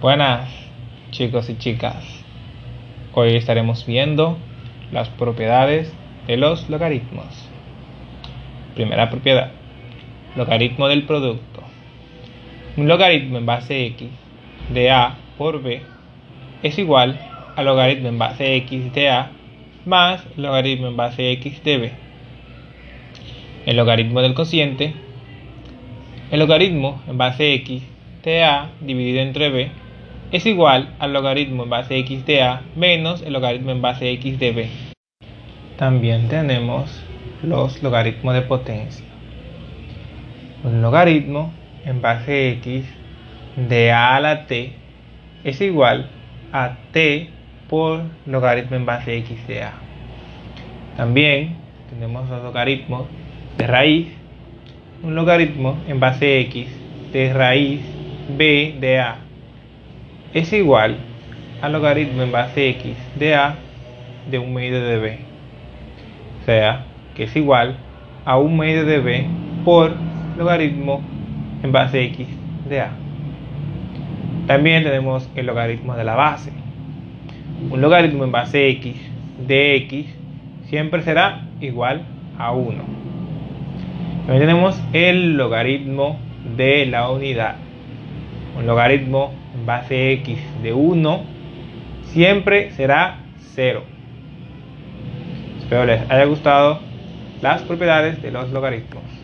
Buenas chicos y chicas. Hoy estaremos viendo las propiedades de los logaritmos. Primera propiedad. Logaritmo del producto. Un logaritmo en base x de a por b es igual al logaritmo en base x de a más logaritmo en base x de b. El logaritmo del cociente. El logaritmo en base x de a dividido entre b es igual al logaritmo en base x de a menos el logaritmo en base x de b. También tenemos los logaritmos de potencia. Un logaritmo en base x de a a la t es igual a t por logaritmo en base x de a. También tenemos los logaritmos de raíz. Un logaritmo en base x de raíz b de a es igual al logaritmo en base x de a de un medio de b. O sea, que es igual a un medio de b por logaritmo en base x de a. También tenemos el logaritmo de la base. Un logaritmo en base x de x siempre será igual a 1. También tenemos el logaritmo de la unidad. Un logaritmo en base x de 1 siempre será 0. Espero les haya gustado las propiedades de los logaritmos.